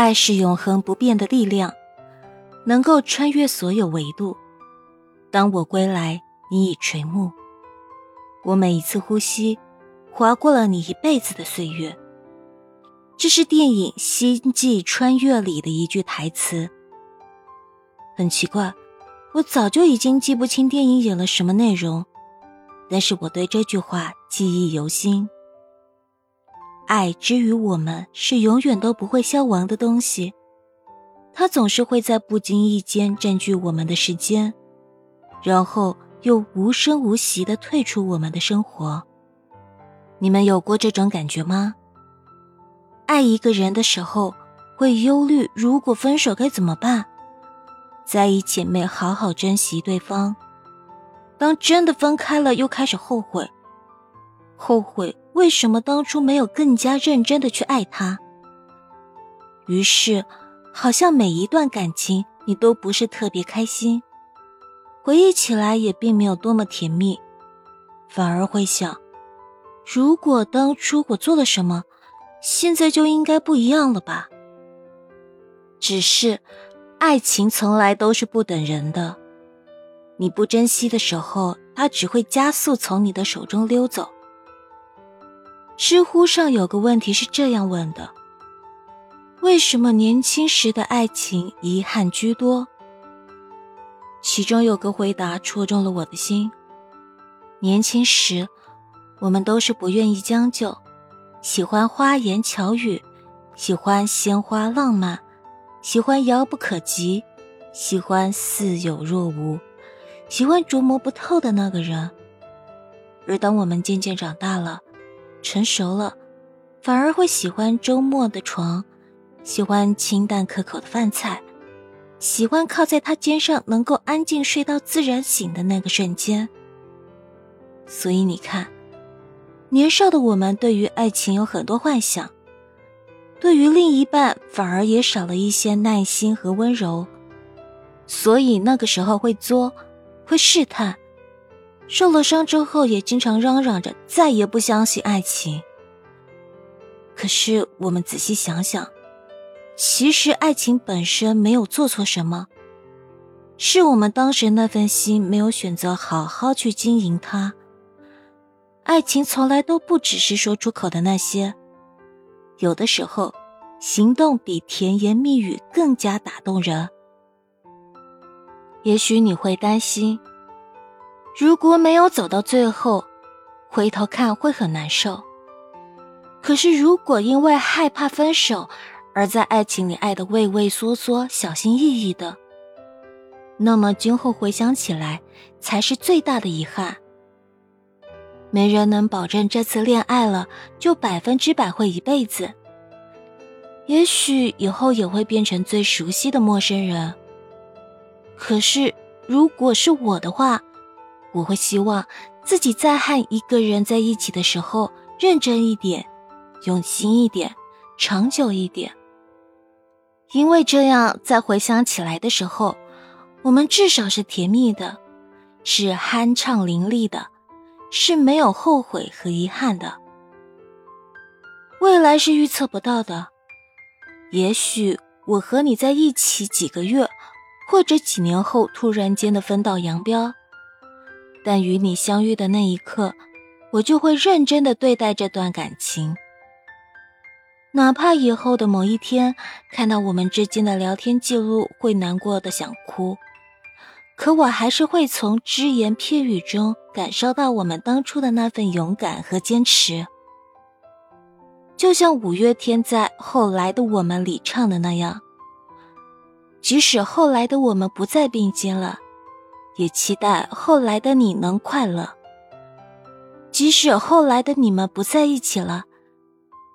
爱是永恒不变的力量，能够穿越所有维度。当我归来，你已垂暮。我每一次呼吸，划过了你一辈子的岁月。这是电影《星际穿越》里的一句台词。很奇怪，我早就已经记不清电影演了什么内容，但是我对这句话记忆犹新。爱之于我们是永远都不会消亡的东西，它总是会在不经意间占据我们的时间。然后又无声无息的退出我们的生活。你们有过这种感觉吗？爱一个人的时候，会忧虑如果分手该怎么办；在一起没好好珍惜对方，当真的分开了，又开始后悔，后悔为什么当初没有更加认真的去爱他。于是，好像每一段感情你都不是特别开心。回忆起来也并没有多么甜蜜，反而会想，如果当初我做了什么，现在就应该不一样了吧。只是，爱情从来都是不等人的，你不珍惜的时候，它只会加速从你的手中溜走。知乎上有个问题是这样问的：为什么年轻时的爱情遗憾居多？其中有个回答戳中了我的心。年轻时，我们都是不愿意将就，喜欢花言巧语，喜欢鲜花浪漫，喜欢遥不可及，喜欢似有若无，喜欢琢磨不透的那个人。而当我们渐渐长大了，成熟了，反而会喜欢周末的床，喜欢清淡可口的饭菜。喜欢靠在他肩上，能够安静睡到自然醒的那个瞬间。所以你看，年少的我们对于爱情有很多幻想，对于另一半反而也少了一些耐心和温柔，所以那个时候会作，会试探，受了伤之后也经常嚷嚷着再也不相信爱情。可是我们仔细想想。其实爱情本身没有做错什么，是我们当时那份心没有选择好好去经营它。爱情从来都不只是说出口的那些，有的时候，行动比甜言蜜语更加打动人。也许你会担心，如果没有走到最后，回头看会很难受。可是如果因为害怕分手，而在爱情里爱的畏畏缩缩、小心翼翼的，那么今后回想起来才是最大的遗憾。没人能保证这次恋爱了就百分之百会一辈子，也许以后也会变成最熟悉的陌生人。可是如果是我的话，我会希望自己在和一个人在一起的时候认真一点、用心一点、长久一点。因为这样，在回想起来的时候，我们至少是甜蜜的，是酣畅淋漓的，是没有后悔和遗憾的。未来是预测不到的，也许我和你在一起几个月，或者几年后突然间的分道扬镳，但与你相遇的那一刻，我就会认真的对待这段感情。哪怕以后的某一天看到我们之间的聊天记录，会难过的想哭，可我还是会从只言片语中感受到我们当初的那份勇敢和坚持。就像五月天在《后来的我们》里唱的那样，即使后来的我们不再并肩了，也期待后来的你能快乐。即使后来的你们不在一起了。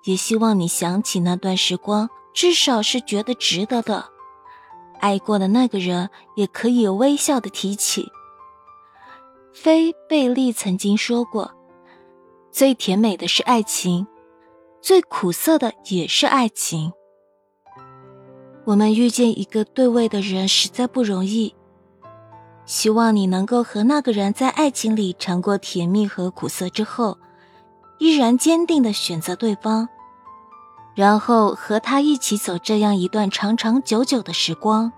也希望你想起那段时光，至少是觉得值得的。爱过的那个人，也可以微笑的提起。菲贝利曾经说过：“最甜美的是爱情，最苦涩的也是爱情。”我们遇见一个对味的人实在不容易。希望你能够和那个人在爱情里尝过甜蜜和苦涩之后，依然坚定的选择对方。然后和他一起走这样一段长长久久的时光。